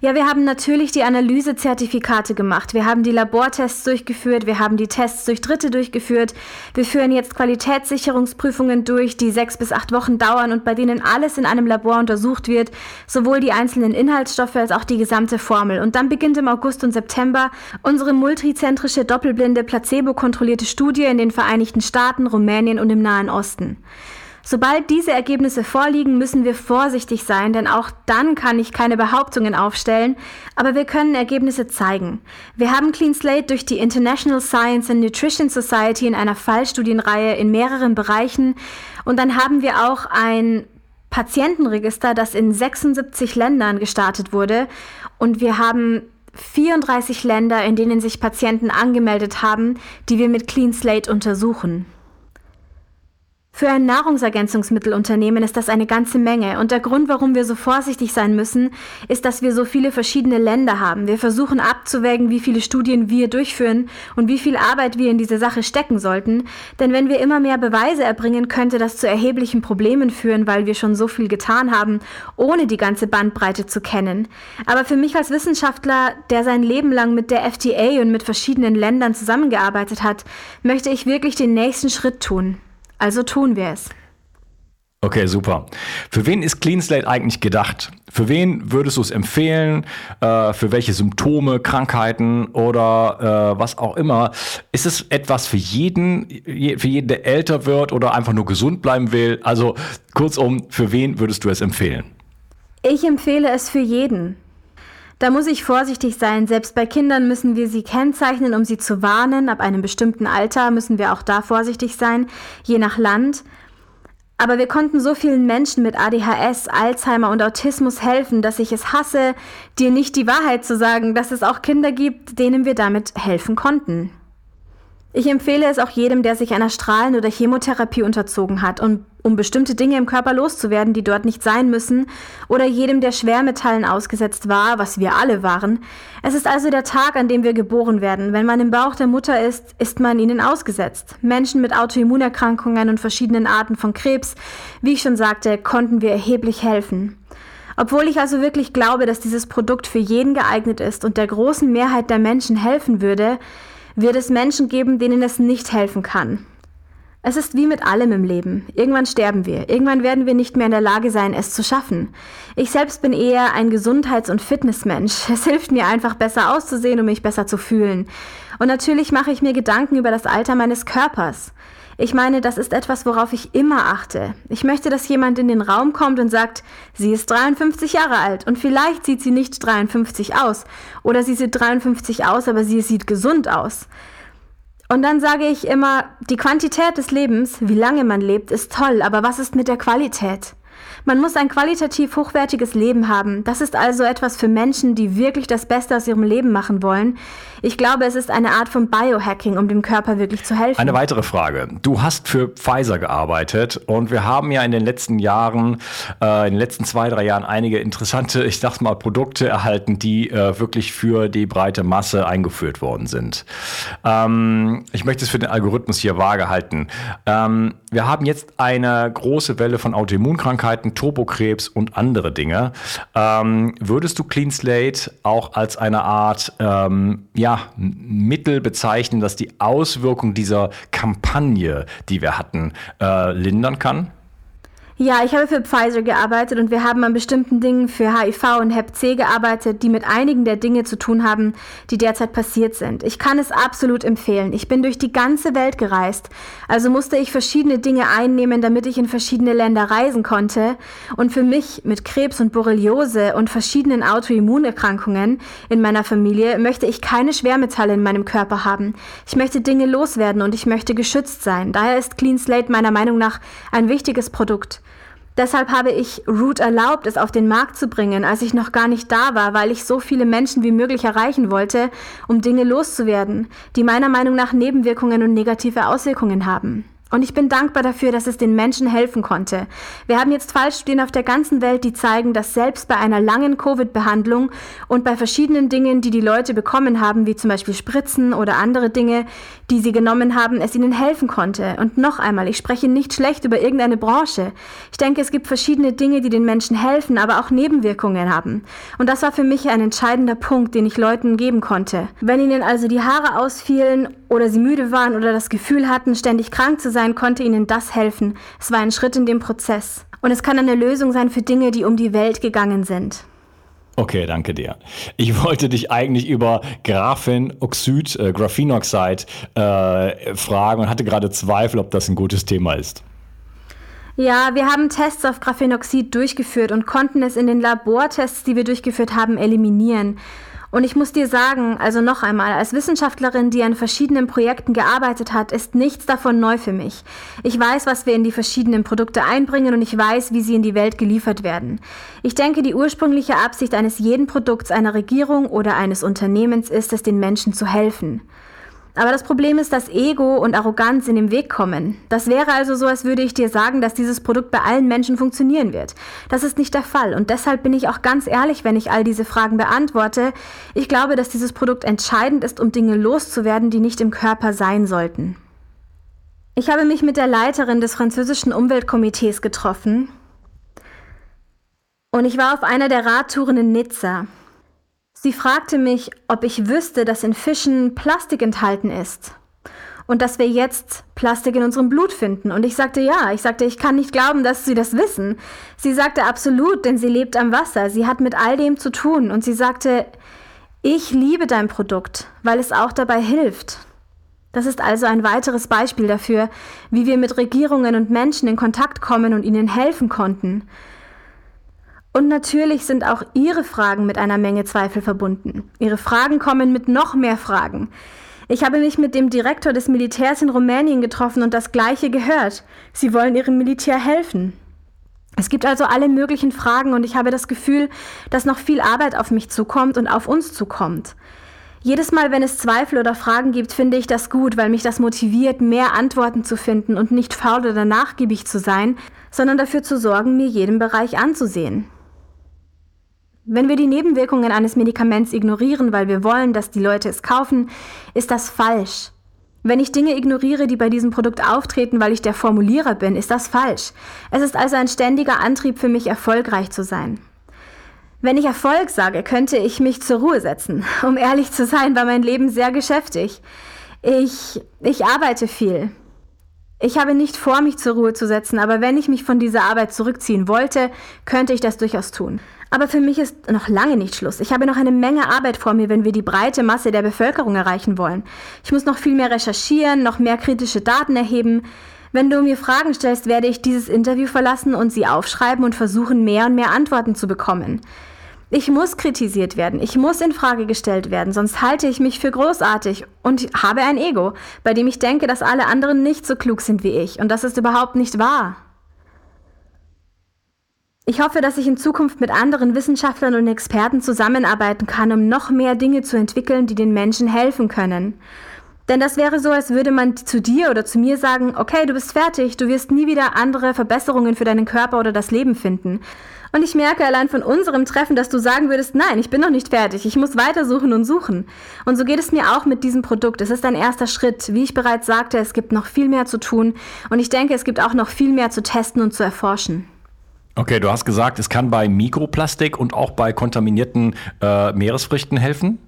Ja, wir haben natürlich die Analysezertifikate gemacht. Wir haben die Labortests durchgeführt. Wir haben die Tests durch Dritte durchgeführt. Wir führen jetzt Qualitätssicherungsprüfungen durch, die sechs bis acht Wochen dauern und bei denen alles in einem Labor untersucht wird, sowohl die einzelnen Inhaltsstoffe als auch die gesamte Formel. Und dann beginnt im August und September unsere multizentrische, doppelblinde, placebo-kontrollierte Studie in den Vereinigten Staaten, Rumänien und im Nahen Osten. Sobald diese Ergebnisse vorliegen, müssen wir vorsichtig sein, denn auch dann kann ich keine Behauptungen aufstellen, aber wir können Ergebnisse zeigen. Wir haben Clean Slate durch die International Science and Nutrition Society in einer Fallstudienreihe in mehreren Bereichen und dann haben wir auch ein Patientenregister, das in 76 Ländern gestartet wurde und wir haben 34 Länder, in denen sich Patienten angemeldet haben, die wir mit Clean Slate untersuchen. Für ein Nahrungsergänzungsmittelunternehmen ist das eine ganze Menge und der Grund, warum wir so vorsichtig sein müssen, ist, dass wir so viele verschiedene Länder haben. Wir versuchen abzuwägen, wie viele Studien wir durchführen und wie viel Arbeit wir in diese Sache stecken sollten, denn wenn wir immer mehr Beweise erbringen, könnte das zu erheblichen Problemen führen, weil wir schon so viel getan haben, ohne die ganze Bandbreite zu kennen. Aber für mich als Wissenschaftler, der sein Leben lang mit der FDA und mit verschiedenen Ländern zusammengearbeitet hat, möchte ich wirklich den nächsten Schritt tun. Also tun wir es. Okay, super. Für wen ist Clean Slate eigentlich gedacht? Für wen würdest du es empfehlen? Äh, für welche Symptome, Krankheiten oder äh, was auch immer? Ist es etwas für jeden, für jeden, der älter wird oder einfach nur gesund bleiben will? Also kurzum, für wen würdest du es empfehlen? Ich empfehle es für jeden. Da muss ich vorsichtig sein. Selbst bei Kindern müssen wir sie kennzeichnen, um sie zu warnen. Ab einem bestimmten Alter müssen wir auch da vorsichtig sein, je nach Land. Aber wir konnten so vielen Menschen mit ADHS, Alzheimer und Autismus helfen, dass ich es hasse, dir nicht die Wahrheit zu sagen, dass es auch Kinder gibt, denen wir damit helfen konnten. Ich empfehle es auch jedem, der sich einer Strahlen- oder Chemotherapie unterzogen hat, um, um bestimmte Dinge im Körper loszuwerden, die dort nicht sein müssen, oder jedem, der Schwermetallen ausgesetzt war, was wir alle waren. Es ist also der Tag, an dem wir geboren werden. Wenn man im Bauch der Mutter ist, ist man ihnen ausgesetzt. Menschen mit Autoimmunerkrankungen und verschiedenen Arten von Krebs, wie ich schon sagte, konnten wir erheblich helfen. Obwohl ich also wirklich glaube, dass dieses Produkt für jeden geeignet ist und der großen Mehrheit der Menschen helfen würde, wird es Menschen geben, denen es nicht helfen kann. Es ist wie mit allem im Leben. Irgendwann sterben wir. Irgendwann werden wir nicht mehr in der Lage sein, es zu schaffen. Ich selbst bin eher ein Gesundheits- und Fitnessmensch. Es hilft mir einfach besser auszusehen und mich besser zu fühlen. Und natürlich mache ich mir Gedanken über das Alter meines Körpers. Ich meine, das ist etwas, worauf ich immer achte. Ich möchte, dass jemand in den Raum kommt und sagt, sie ist 53 Jahre alt und vielleicht sieht sie nicht 53 aus oder sie sieht 53 aus, aber sie sieht gesund aus. Und dann sage ich immer, die Quantität des Lebens, wie lange man lebt, ist toll, aber was ist mit der Qualität? Man muss ein qualitativ hochwertiges Leben haben. Das ist also etwas für Menschen, die wirklich das Beste aus ihrem Leben machen wollen. Ich glaube, es ist eine Art von Biohacking, um dem Körper wirklich zu helfen. Eine weitere Frage. Du hast für Pfizer gearbeitet und wir haben ja in den letzten Jahren, äh, in den letzten zwei, drei Jahren einige interessante, ich sag mal, Produkte erhalten, die äh, wirklich für die breite Masse eingeführt worden sind. Ähm, ich möchte es für den Algorithmus hier vage halten. Ähm, wir haben jetzt eine große Welle von Autoimmunkrankheiten, Turbokrebs und andere Dinge. Ähm, würdest du Clean Slate auch als eine Art ähm, ja, Mittel bezeichnen, das die Auswirkung dieser Kampagne, die wir hatten, äh, lindern kann? Ja, ich habe für Pfizer gearbeitet und wir haben an bestimmten Dingen für HIV und Hep C gearbeitet, die mit einigen der Dinge zu tun haben, die derzeit passiert sind. Ich kann es absolut empfehlen. Ich bin durch die ganze Welt gereist, also musste ich verschiedene Dinge einnehmen, damit ich in verschiedene Länder reisen konnte. Und für mich mit Krebs und Borreliose und verschiedenen Autoimmunerkrankungen in meiner Familie möchte ich keine Schwermetalle in meinem Körper haben. Ich möchte Dinge loswerden und ich möchte geschützt sein. Daher ist Clean Slate meiner Meinung nach ein wichtiges Produkt. Deshalb habe ich Root erlaubt, es auf den Markt zu bringen, als ich noch gar nicht da war, weil ich so viele Menschen wie möglich erreichen wollte, um Dinge loszuwerden, die meiner Meinung nach Nebenwirkungen und negative Auswirkungen haben. Und ich bin dankbar dafür, dass es den Menschen helfen konnte. Wir haben jetzt Fallstudien auf der ganzen Welt, die zeigen, dass selbst bei einer langen Covid-Behandlung und bei verschiedenen Dingen, die die Leute bekommen haben, wie zum Beispiel Spritzen oder andere Dinge, die sie genommen haben, es ihnen helfen konnte. Und noch einmal, ich spreche nicht schlecht über irgendeine Branche. Ich denke, es gibt verschiedene Dinge, die den Menschen helfen, aber auch Nebenwirkungen haben. Und das war für mich ein entscheidender Punkt, den ich Leuten geben konnte. Wenn ihnen also die Haare ausfielen oder sie müde waren oder das Gefühl hatten, ständig krank zu sein, konnte ihnen das helfen. Es war ein Schritt in dem Prozess. Und es kann eine Lösung sein für Dinge, die um die Welt gegangen sind. Okay, danke dir. Ich wollte dich eigentlich über Graphenoxid, äh, Graphenoxide äh, fragen und hatte gerade Zweifel, ob das ein gutes Thema ist. Ja, wir haben Tests auf Graphenoxid durchgeführt und konnten es in den Labortests, die wir durchgeführt haben, eliminieren. Und ich muss dir sagen, also noch einmal, als Wissenschaftlerin, die an verschiedenen Projekten gearbeitet hat, ist nichts davon neu für mich. Ich weiß, was wir in die verschiedenen Produkte einbringen und ich weiß, wie sie in die Welt geliefert werden. Ich denke, die ursprüngliche Absicht eines jeden Produkts einer Regierung oder eines Unternehmens ist es, den Menschen zu helfen. Aber das Problem ist, dass Ego und Arroganz in den Weg kommen. Das wäre also so, als würde ich dir sagen, dass dieses Produkt bei allen Menschen funktionieren wird. Das ist nicht der Fall und deshalb bin ich auch ganz ehrlich, wenn ich all diese Fragen beantworte. Ich glaube, dass dieses Produkt entscheidend ist, um Dinge loszuwerden, die nicht im Körper sein sollten. Ich habe mich mit der Leiterin des französischen Umweltkomitees getroffen und ich war auf einer der Radtouren in Nizza. Sie fragte mich, ob ich wüsste, dass in Fischen Plastik enthalten ist und dass wir jetzt Plastik in unserem Blut finden. Und ich sagte ja, ich sagte, ich kann nicht glauben, dass Sie das wissen. Sie sagte absolut, denn sie lebt am Wasser, sie hat mit all dem zu tun. Und sie sagte, ich liebe dein Produkt, weil es auch dabei hilft. Das ist also ein weiteres Beispiel dafür, wie wir mit Regierungen und Menschen in Kontakt kommen und ihnen helfen konnten. Und natürlich sind auch Ihre Fragen mit einer Menge Zweifel verbunden. Ihre Fragen kommen mit noch mehr Fragen. Ich habe mich mit dem Direktor des Militärs in Rumänien getroffen und das Gleiche gehört. Sie wollen Ihrem Militär helfen. Es gibt also alle möglichen Fragen und ich habe das Gefühl, dass noch viel Arbeit auf mich zukommt und auf uns zukommt. Jedes Mal, wenn es Zweifel oder Fragen gibt, finde ich das gut, weil mich das motiviert, mehr Antworten zu finden und nicht faul oder nachgiebig zu sein, sondern dafür zu sorgen, mir jeden Bereich anzusehen. Wenn wir die Nebenwirkungen eines Medikaments ignorieren, weil wir wollen, dass die Leute es kaufen, ist das falsch. Wenn ich Dinge ignoriere, die bei diesem Produkt auftreten, weil ich der Formulierer bin, ist das falsch. Es ist also ein ständiger Antrieb für mich, erfolgreich zu sein. Wenn ich Erfolg sage, könnte ich mich zur Ruhe setzen. Um ehrlich zu sein, war mein Leben sehr geschäftig. Ich, ich arbeite viel. Ich habe nicht vor, mich zur Ruhe zu setzen, aber wenn ich mich von dieser Arbeit zurückziehen wollte, könnte ich das durchaus tun. Aber für mich ist noch lange nicht Schluss. Ich habe noch eine Menge Arbeit vor mir, wenn wir die breite Masse der Bevölkerung erreichen wollen. Ich muss noch viel mehr recherchieren, noch mehr kritische Daten erheben. Wenn du mir Fragen stellst, werde ich dieses Interview verlassen und sie aufschreiben und versuchen, mehr und mehr Antworten zu bekommen. Ich muss kritisiert werden, ich muss in Frage gestellt werden, sonst halte ich mich für großartig und habe ein Ego, bei dem ich denke, dass alle anderen nicht so klug sind wie ich. Und das ist überhaupt nicht wahr. Ich hoffe, dass ich in Zukunft mit anderen Wissenschaftlern und Experten zusammenarbeiten kann, um noch mehr Dinge zu entwickeln, die den Menschen helfen können. Denn das wäre so, als würde man zu dir oder zu mir sagen, okay, du bist fertig, du wirst nie wieder andere Verbesserungen für deinen Körper oder das Leben finden. Und ich merke allein von unserem Treffen, dass du sagen würdest, nein, ich bin noch nicht fertig, ich muss weitersuchen und suchen. Und so geht es mir auch mit diesem Produkt. Es ist ein erster Schritt. Wie ich bereits sagte, es gibt noch viel mehr zu tun und ich denke, es gibt auch noch viel mehr zu testen und zu erforschen. Okay, du hast gesagt, es kann bei Mikroplastik und auch bei kontaminierten äh, Meeresfrüchten helfen?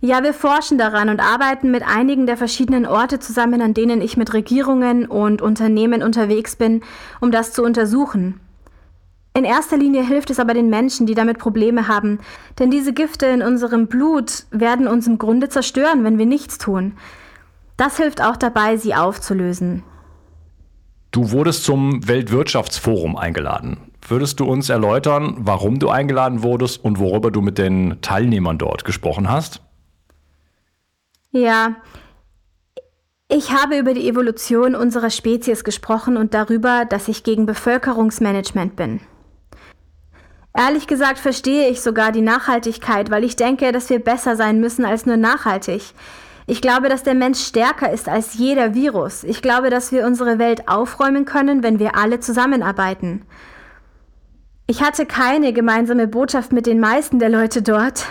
Ja, wir forschen daran und arbeiten mit einigen der verschiedenen Orte zusammen, an denen ich mit Regierungen und Unternehmen unterwegs bin, um das zu untersuchen. In erster Linie hilft es aber den Menschen, die damit Probleme haben, denn diese Gifte in unserem Blut werden uns im Grunde zerstören, wenn wir nichts tun. Das hilft auch dabei, sie aufzulösen. Du wurdest zum Weltwirtschaftsforum eingeladen. Würdest du uns erläutern, warum du eingeladen wurdest und worüber du mit den Teilnehmern dort gesprochen hast? Ja, ich habe über die Evolution unserer Spezies gesprochen und darüber, dass ich gegen Bevölkerungsmanagement bin. Ehrlich gesagt verstehe ich sogar die Nachhaltigkeit, weil ich denke, dass wir besser sein müssen als nur nachhaltig. Ich glaube, dass der Mensch stärker ist als jeder Virus. Ich glaube, dass wir unsere Welt aufräumen können, wenn wir alle zusammenarbeiten. Ich hatte keine gemeinsame Botschaft mit den meisten der Leute dort.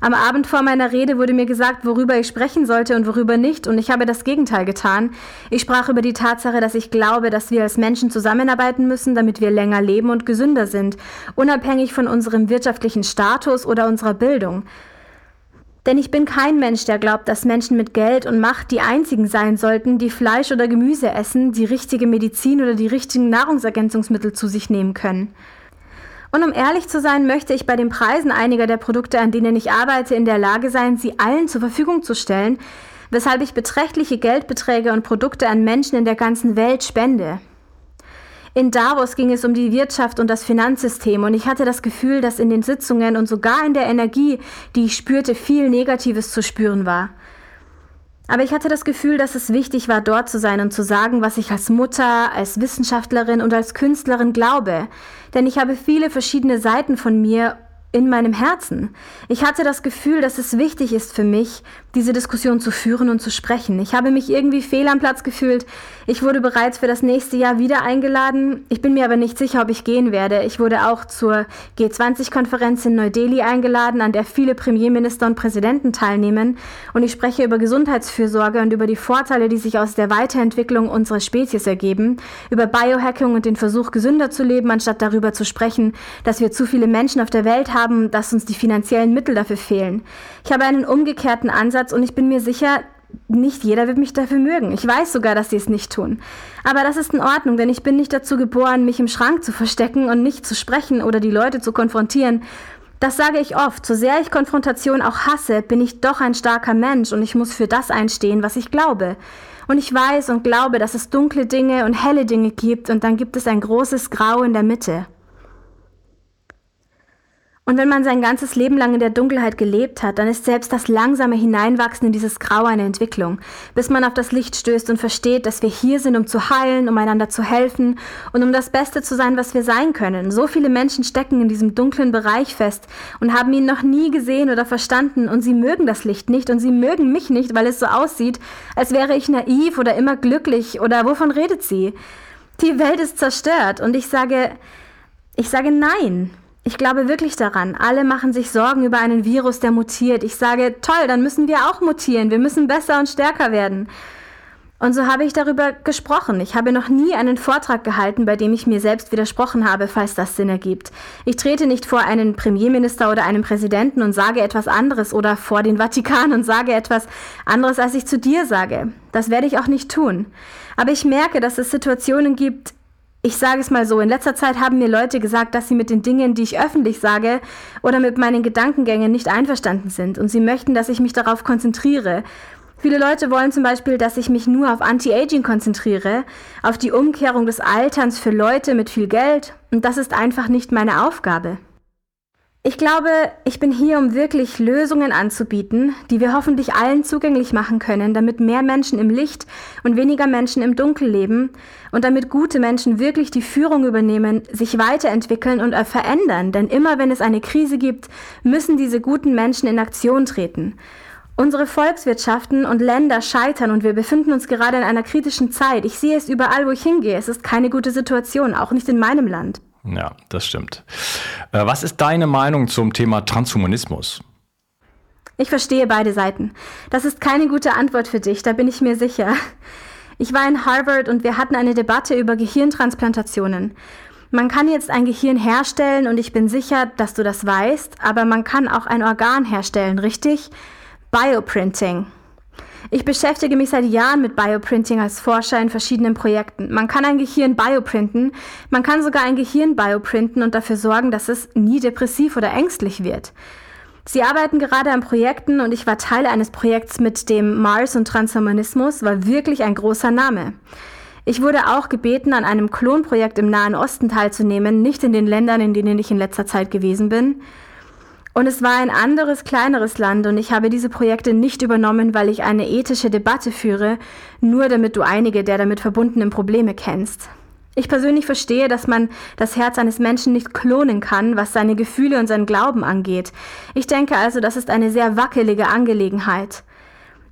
Am Abend vor meiner Rede wurde mir gesagt, worüber ich sprechen sollte und worüber nicht, und ich habe das Gegenteil getan. Ich sprach über die Tatsache, dass ich glaube, dass wir als Menschen zusammenarbeiten müssen, damit wir länger leben und gesünder sind, unabhängig von unserem wirtschaftlichen Status oder unserer Bildung. Denn ich bin kein Mensch, der glaubt, dass Menschen mit Geld und Macht die einzigen sein sollten, die Fleisch oder Gemüse essen, die richtige Medizin oder die richtigen Nahrungsergänzungsmittel zu sich nehmen können. Und um ehrlich zu sein, möchte ich bei den Preisen einiger der Produkte, an denen ich arbeite, in der Lage sein, sie allen zur Verfügung zu stellen, weshalb ich beträchtliche Geldbeträge und Produkte an Menschen in der ganzen Welt spende. In Davos ging es um die Wirtschaft und das Finanzsystem und ich hatte das Gefühl, dass in den Sitzungen und sogar in der Energie, die ich spürte, viel Negatives zu spüren war. Aber ich hatte das Gefühl, dass es wichtig war, dort zu sein und zu sagen, was ich als Mutter, als Wissenschaftlerin und als Künstlerin glaube. Denn ich habe viele verschiedene Seiten von mir in meinem Herzen. Ich hatte das Gefühl, dass es wichtig ist für mich, diese Diskussion zu führen und zu sprechen. Ich habe mich irgendwie fehl am Platz gefühlt. Ich wurde bereits für das nächste Jahr wieder eingeladen. Ich bin mir aber nicht sicher, ob ich gehen werde. Ich wurde auch zur G20-Konferenz in Neu-Delhi eingeladen, an der viele Premierminister und Präsidenten teilnehmen. Und ich spreche über Gesundheitsfürsorge und über die Vorteile, die sich aus der Weiterentwicklung unserer Spezies ergeben, über Biohacking und den Versuch, gesünder zu leben, anstatt darüber zu sprechen, dass wir zu viele Menschen auf der Welt haben, dass uns die finanziellen Mittel dafür fehlen. Ich habe einen umgekehrten Ansatz und ich bin mir sicher, nicht jeder wird mich dafür mögen. Ich weiß sogar, dass sie es nicht tun. Aber das ist in Ordnung, denn ich bin nicht dazu geboren, mich im Schrank zu verstecken und nicht zu sprechen oder die Leute zu konfrontieren. Das sage ich oft. So sehr ich Konfrontation auch hasse, bin ich doch ein starker Mensch und ich muss für das einstehen, was ich glaube. Und ich weiß und glaube, dass es dunkle Dinge und helle Dinge gibt und dann gibt es ein großes Grau in der Mitte. Und wenn man sein ganzes Leben lang in der Dunkelheit gelebt hat, dann ist selbst das langsame Hineinwachsen in dieses Grau eine Entwicklung, bis man auf das Licht stößt und versteht, dass wir hier sind, um zu heilen, um einander zu helfen und um das Beste zu sein, was wir sein können. So viele Menschen stecken in diesem dunklen Bereich fest und haben ihn noch nie gesehen oder verstanden und sie mögen das Licht nicht und sie mögen mich nicht, weil es so aussieht, als wäre ich naiv oder immer glücklich oder wovon redet sie? Die Welt ist zerstört und ich sage, ich sage nein. Ich glaube wirklich daran. Alle machen sich Sorgen über einen Virus, der mutiert. Ich sage, toll, dann müssen wir auch mutieren. Wir müssen besser und stärker werden. Und so habe ich darüber gesprochen. Ich habe noch nie einen Vortrag gehalten, bei dem ich mir selbst widersprochen habe, falls das Sinn ergibt. Ich trete nicht vor einen Premierminister oder einen Präsidenten und sage etwas anderes oder vor den Vatikan und sage etwas anderes, als ich zu dir sage. Das werde ich auch nicht tun. Aber ich merke, dass es Situationen gibt, ich sage es mal so, in letzter Zeit haben mir Leute gesagt, dass sie mit den Dingen, die ich öffentlich sage oder mit meinen Gedankengängen nicht einverstanden sind und sie möchten, dass ich mich darauf konzentriere. Viele Leute wollen zum Beispiel, dass ich mich nur auf Anti-Aging konzentriere, auf die Umkehrung des Alterns für Leute mit viel Geld und das ist einfach nicht meine Aufgabe. Ich glaube, ich bin hier, um wirklich Lösungen anzubieten, die wir hoffentlich allen zugänglich machen können, damit mehr Menschen im Licht und weniger Menschen im Dunkel leben und damit gute Menschen wirklich die Führung übernehmen, sich weiterentwickeln und verändern. Denn immer wenn es eine Krise gibt, müssen diese guten Menschen in Aktion treten. Unsere Volkswirtschaften und Länder scheitern und wir befinden uns gerade in einer kritischen Zeit. Ich sehe es überall, wo ich hingehe. Es ist keine gute Situation, auch nicht in meinem Land. Ja, das stimmt. Äh, was ist deine Meinung zum Thema Transhumanismus? Ich verstehe beide Seiten. Das ist keine gute Antwort für dich, da bin ich mir sicher. Ich war in Harvard und wir hatten eine Debatte über Gehirntransplantationen. Man kann jetzt ein Gehirn herstellen und ich bin sicher, dass du das weißt, aber man kann auch ein Organ herstellen, richtig? Bioprinting. Ich beschäftige mich seit Jahren mit Bioprinting als Forscher in verschiedenen Projekten. Man kann ein Gehirn bioprinten, man kann sogar ein Gehirn bioprinten und dafür sorgen, dass es nie depressiv oder ängstlich wird. Sie arbeiten gerade an Projekten und ich war Teil eines Projekts mit dem Mars und Transhumanismus, war wirklich ein großer Name. Ich wurde auch gebeten, an einem Klonprojekt im Nahen Osten teilzunehmen, nicht in den Ländern, in denen ich in letzter Zeit gewesen bin. Und es war ein anderes, kleineres Land und ich habe diese Projekte nicht übernommen, weil ich eine ethische Debatte führe, nur damit du einige der damit verbundenen Probleme kennst. Ich persönlich verstehe, dass man das Herz eines Menschen nicht klonen kann, was seine Gefühle und seinen Glauben angeht. Ich denke also, das ist eine sehr wackelige Angelegenheit.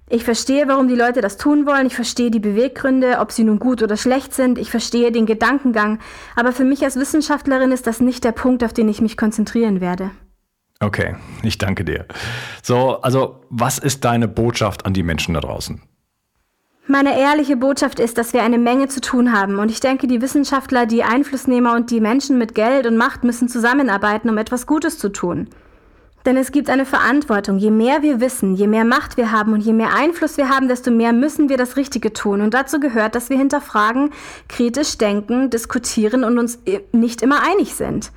Ich verstehe, warum die Leute das tun wollen. Ich verstehe die Beweggründe, ob sie nun gut oder schlecht sind. Ich verstehe den Gedankengang. Aber für mich als Wissenschaftlerin ist das nicht der Punkt, auf den ich mich konzentrieren werde. Okay, ich danke dir. So, also was ist deine Botschaft an die Menschen da draußen? Meine ehrliche Botschaft ist, dass wir eine Menge zu tun haben und ich denke, die Wissenschaftler, die Einflussnehmer und die Menschen mit Geld und Macht müssen zusammenarbeiten, um etwas Gutes zu tun. Denn es gibt eine Verantwortung. Je mehr wir wissen, je mehr Macht wir haben und je mehr Einfluss wir haben, desto mehr müssen wir das Richtige tun. Und dazu gehört, dass wir hinterfragen, kritisch denken, diskutieren und uns nicht immer einig sind.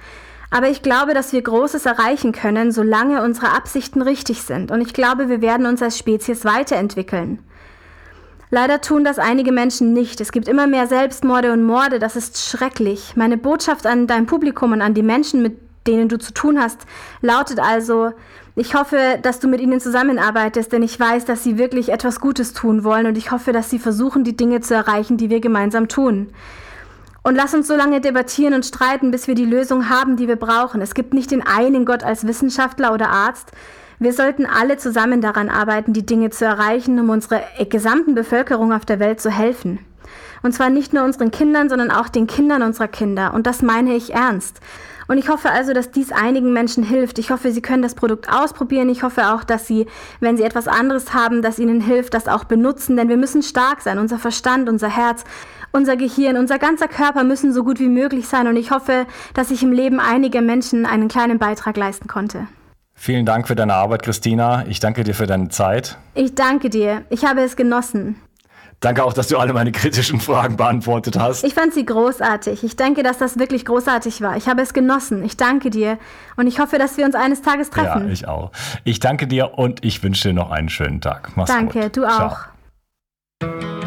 Aber ich glaube, dass wir Großes erreichen können, solange unsere Absichten richtig sind. Und ich glaube, wir werden uns als Spezies weiterentwickeln. Leider tun das einige Menschen nicht. Es gibt immer mehr Selbstmorde und Morde. Das ist schrecklich. Meine Botschaft an dein Publikum und an die Menschen, mit denen du zu tun hast, lautet also, ich hoffe, dass du mit ihnen zusammenarbeitest, denn ich weiß, dass sie wirklich etwas Gutes tun wollen und ich hoffe, dass sie versuchen, die Dinge zu erreichen, die wir gemeinsam tun. Und lass uns so lange debattieren und streiten, bis wir die Lösung haben, die wir brauchen. Es gibt nicht den einen Gott als Wissenschaftler oder Arzt. Wir sollten alle zusammen daran arbeiten, die Dinge zu erreichen, um unserer gesamten Bevölkerung auf der Welt zu helfen. Und zwar nicht nur unseren Kindern, sondern auch den Kindern unserer Kinder. Und das meine ich ernst. Und ich hoffe also, dass dies einigen Menschen hilft. Ich hoffe, sie können das Produkt ausprobieren. Ich hoffe auch, dass sie, wenn sie etwas anderes haben, das ihnen hilft, das auch benutzen. Denn wir müssen stark sein. Unser Verstand, unser Herz unser Gehirn, unser ganzer Körper müssen so gut wie möglich sein und ich hoffe, dass ich im Leben einiger Menschen einen kleinen Beitrag leisten konnte. Vielen Dank für deine Arbeit, Christina. Ich danke dir für deine Zeit. Ich danke dir. Ich habe es genossen. Danke auch, dass du alle meine kritischen Fragen beantwortet hast. Ich fand sie großartig. Ich denke, dass das wirklich großartig war. Ich habe es genossen. Ich danke dir und ich hoffe, dass wir uns eines Tages treffen. Ja, ich auch. Ich danke dir und ich wünsche dir noch einen schönen Tag. Mach's danke, gut. du auch. Ciao.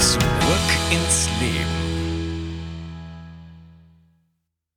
Zurück ins Leben.